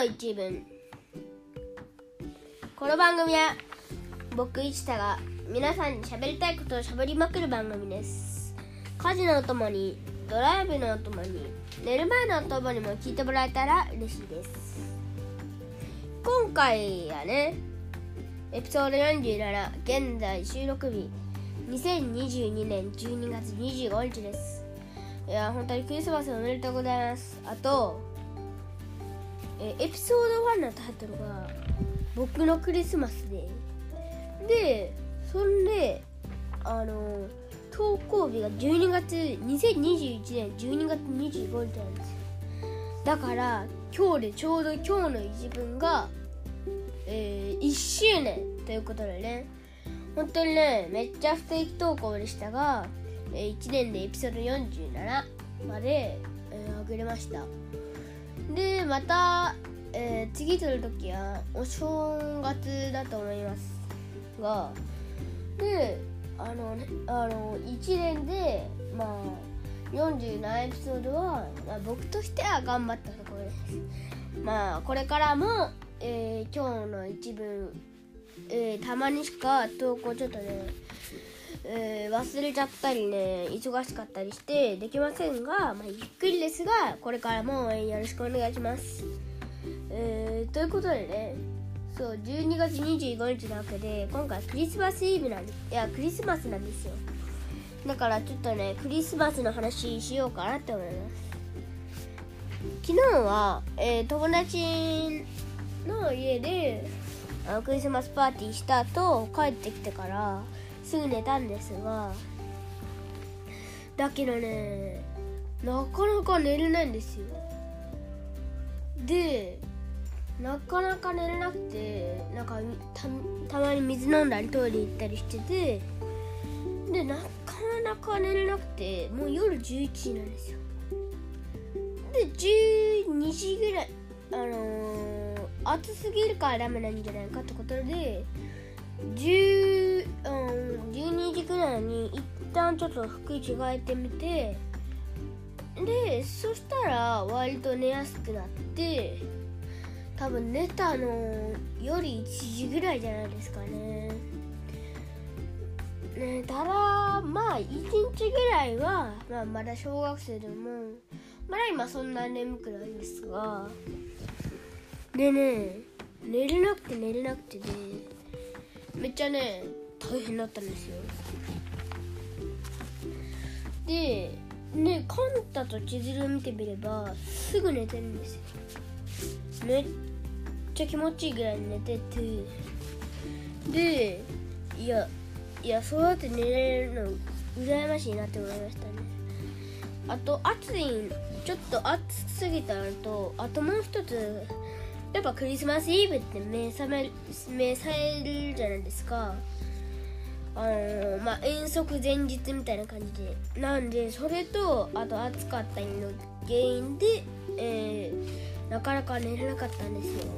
の一文この番組は僕一太が皆さんに喋りたいことを喋りまくる番組です。家事のお供にドライブのお供に寝る前のお供にも聞いてもらえたら嬉しいです。今回はねエピソード47現在収録日2022年12月25日です。いや本当にクリスマスおめでとうございます。あとえエピソード1のタイトルが「僕のクリスマスで」でそんであの投稿日が12月2021年12月25日なんですよ。だから今日でちょうど今日の一文が、えー、1周年ということでね。本当にねめっちゃ不定期投稿でしたが、えー、1年でエピソード47まで、えー、上げれました。でまた、えー、次撮るときはお正月だと思いますがであのねあの1年でまあ47エピソードは、まあ、僕としては頑張ったところです。まあこれからも、えー、今日の一文、えー、たまにしか投稿ちょっとねえー、忘れちゃったりね忙しかったりしてできませんが、まあ、ゆっくりですがこれからも応援よろしくお願いします、えー、ということでねそう12月25日なわけで今回クリスマスイブなんですいやクリスマスなんですよ。だからちょっとねクリスマスの話しようかなって思います。昨日は、えー、友達の家であのクリスマスパーティーした後帰ってきてからすぐ寝たんですがだけどねなかなか寝れないんですよ。でなかなか寝れなくてなんかたまに水飲んだりトイレ行ったりしててでなかなか寝れなくてもう夜11時なんですよ。で12時ぐらいあのー、暑すぎるからダメなんじゃないかってことで10、うん、12時ぐらいに一旦ちょっと服着替えてみてでそしたら割と寝やすくなって多分寝たのより1時ぐらいじゃないですかね。寝たらまあ1日ぐらいは、まあ、まだ小学生でもまだ今そんな眠くないですがでね寝れなくて寝れなくて、ね、めっちゃね大変だったんですよ。でねカンタと千鶴を見てみればすぐ寝てるんですよ。めっちゃ気持ちいいぐらい寝てて。でいやいやそうやって寝れるの羨ましいなって思いましたね。あと暑いちょっと暑すぎたのとあともう一つやっぱクリスマスイブって目覚め目さえるじゃないですか。あのまあ遠足前日みたいな感じで。なんでそれとあと暑かったの原因で、えー、なかなか寝れなかったんですよ。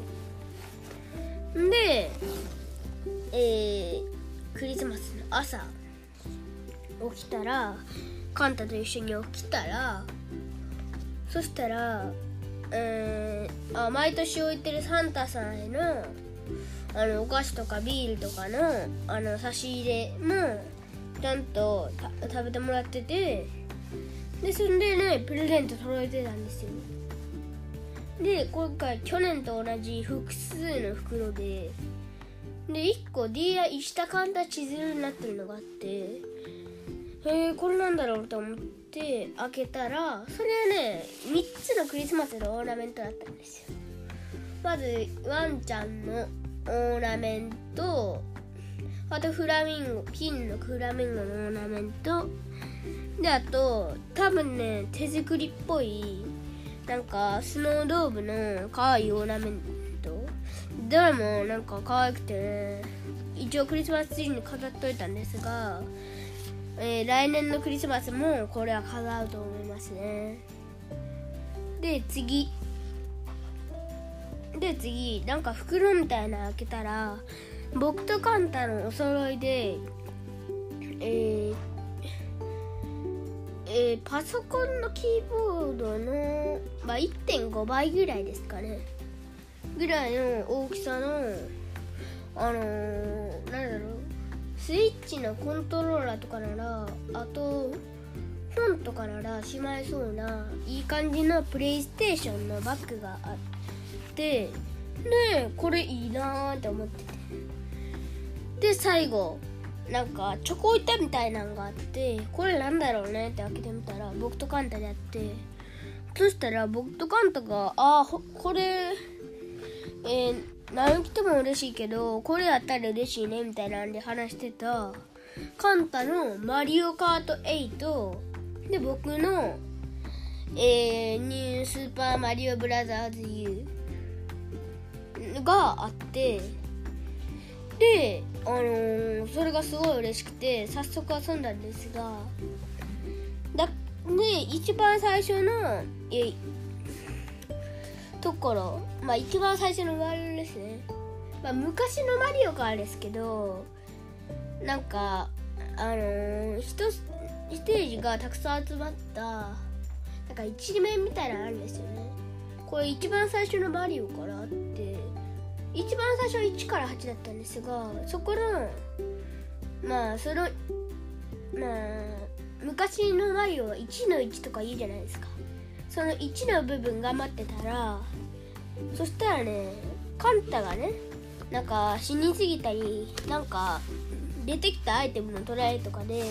で、えー、クリスマスの朝起きたらカンタと一緒に起きたらそしたら、えー、あ毎年置いてるサンタさんへのあのお菓子とかビールとかのあの差し入れもちゃんと食べてもらっててでそれでねプレゼント届いてたんですよ。で今回去年と同じ複数の袋でで1個 DI 石田カンタ地図になってるのがあってへえこれなんだろうと思って開けたらそれはね3つのクリスマスのオーナメントだったんですよ。まずワンちゃんのーナメントあとフラミンゴ金のフラミンゴのオーナメント。であと多分ね手作りっぽいなんかスノードーブの可愛いオーナメント。どれもなんか可愛くて、ね、一応クリスマスツリーに飾っといたんですが、えー、来年のクリスマスもこれは飾ると思いますね。で次。で次なんか袋みたいなの開けたら僕とカンタのお揃いでえーえー、パソコンのキーボードの、まあ、1.5倍ぐらいですかね。ぐらいの大きさのあのー、なんだろうスイッチのコントローラーとかならあと本とかならしまいそうないい感じのプレイステーションのバッグがあってでこれいいなーって思ってて。で最後なんかチョコ板みたいなのがあってこれなんだろうねって開けてみたら僕とカンタであって。そしたら僕とカンタが「あこれえー、何着ても嬉しいけどこれあったら嬉しいね」みたいなんで話してたカンタの「マリオカート8」で僕の、えー、ニュースーパーマリオブラザーズ U があってで、あのー、それがすごい嬉しくて早速遊んだんですがだで一番最初のところまあ一番最初のワールドですね、まあ、昔のマリオカーですけどなんかあのー、一ステージがたくさん集まったなんか一面みたいなのあるんですよね。これ一番最初のマリオからあって一番最初は1から8だったんですがそこのまあそのまあ昔のマリオは1の1とか言うじゃないですか。その1の部分頑張ってたらそしたらねカンタがねなんか死にすぎたりなんか出てきたアイテムのトライとかで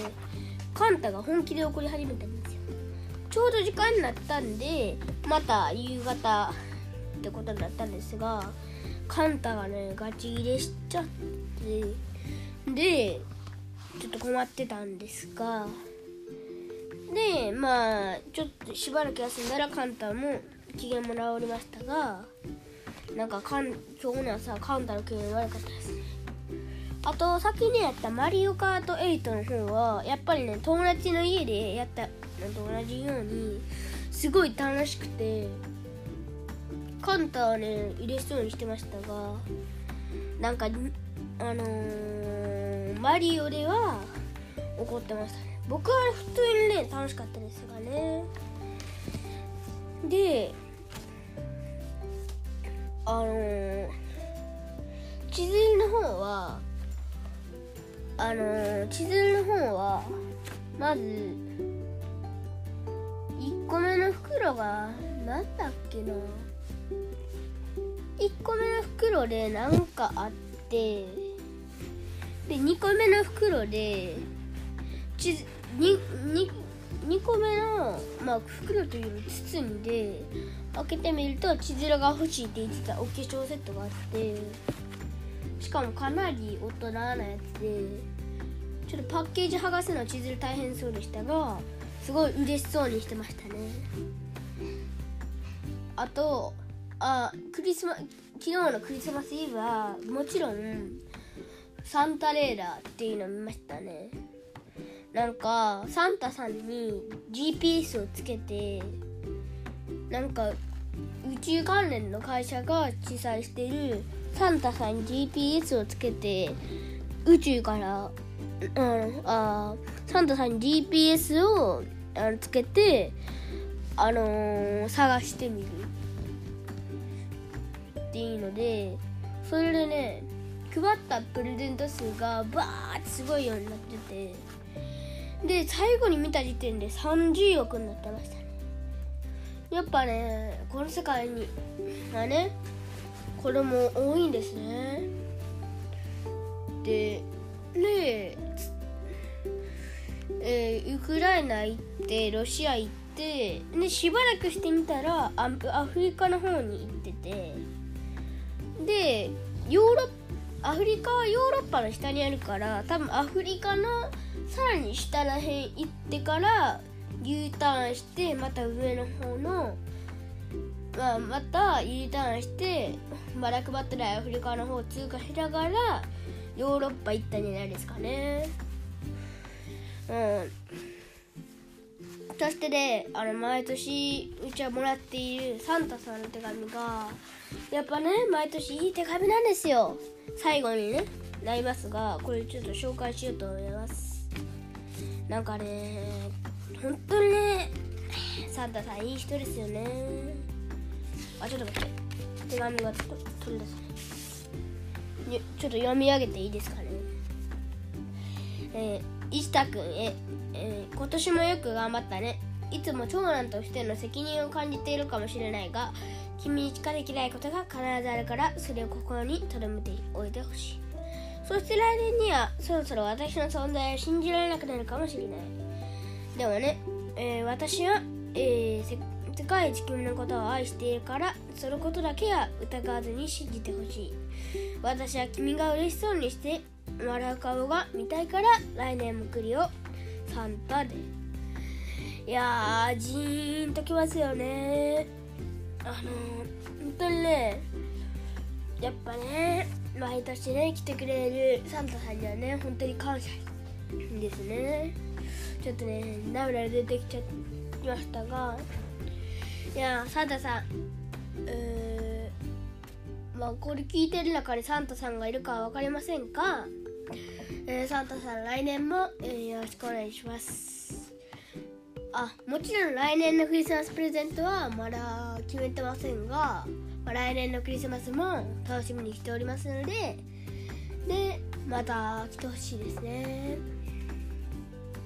カンタが本気で怒り始めたんですよ。ちょうど時間になったんでまた夕方ってことになったんですがカンタがねガチ切れしちゃってでちょっと困ってたんですがでまあちょっとしばらく休んだらカンタも機嫌も治りましたがなんかかん今日の朝カンタの機嫌悪かったです。あと先にやったマリオカート8の方はやっぱりね友達の家でやったのと同じようにすごい楽しくてカンタはね入れそうにしてましたがなんかあのー、マリオでは怒ってましたね。僕は普通にね楽しかったですがね。であのー、地図の方はあのー、地図の方はまず1個目の袋がなんだっけな。1個目の袋で何かあってで2個目の袋で 2, 個目の、まあ、袋というより包んで開けてみると千鶴が欲しいって言ってたお化粧セットがあってしかもかなり大人なやつでちょっとパッケージ剥がすの千鶴大変そうでしたがすごい嬉しそうにしてましたね。あとあクリスマ昨日のクリスマスイブはもちろんサンタレーダーっていうのを見ましたね。なんかサンタさんに GPS をつけてなんか宇宙関連の会社が主催してるサンタさんに GPS をつけて宇宙から、うん、あサンタさんに GPS をあのつけて、あのー、探してみる。っていうのでそれでね配ったプレゼント数がバーってすごいようになってて。で最後に見た時点で30億になってましたねやっぱねこの世界にはねこれも多いんですねでねえー、ウクライナ行ってロシア行ってでしばらくしてみたらアフリカの方に行っててでヨーロッアフリカはヨーロッパの下にあるから多分アフリカのさらに下らへん行ってから U ターンしてまた上の方の、まあ、また U ターンしてバラクバットラアフリカの方を通過しながらヨーロッパ行ったんじゃないですかね。うん。そしてであの毎年うちはもらっているサンタさんの手紙がやっぱね毎年いい手紙なんですよ。最後にねなりますがこれちょっと紹介しようと思います。なんかね本当にねサンタさんいい人ですよね。あちょっと待って。手紙が取り出せない。ちょっと読み上げていいですかね。えー、石田君へ、えー、今年もよく頑張ったね。いつも長男としての責任を感じているかもしれないが君にしかできないことが必ずあるからそれを心に留めておいてほしい。そして来年にはそろそろ私の存在を信じられなくなるかもしれない。でもね、えー、私は、えー、世界一君のことを愛しているからそのことだけは疑わずに信じてほしい。私は君が嬉しそうにして笑う顔が見たいから来年も来るよ。サンタでいやージーンときますよね。あの本当にねやっぱね毎年ね来てくれるサンタさんにはね本当に感謝ですね。ちょっとね涙出てきちゃいましたがいやサンタさんえー、まあこれ聞いてる中にサンタさんがいるかは分かりませんが、えー、サンタさん来年も、えー、よろしくお願いします。あもちろん来年のクリスマスプレゼントはまだ決めてませんが、まあ、来年のクリスマスも楽しみにしておりますのででまた来てほしいですね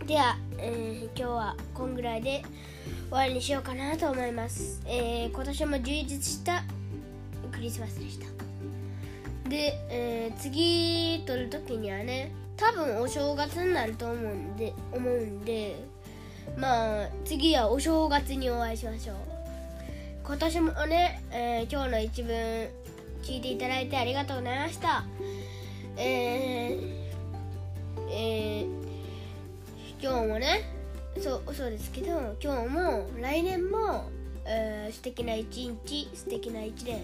では、えー、今日はこんぐらいで終わりにしようかなと思います、えー、今年も充実したクリスマスでした。で、えー、次撮る時にはね多分お正月になると思うんで思うんでまあ次はお正月にお会いしましょう。今年もね、えー、今日の一文聞いていただいてありがとうございました。えー、えー、今日もねそうそうですけど今日も来年も、えー、素敵な一日素敵な一年を、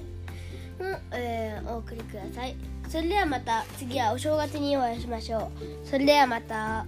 えー、お送りください。それではまた次はお正月にお会いしましょうそれではまた。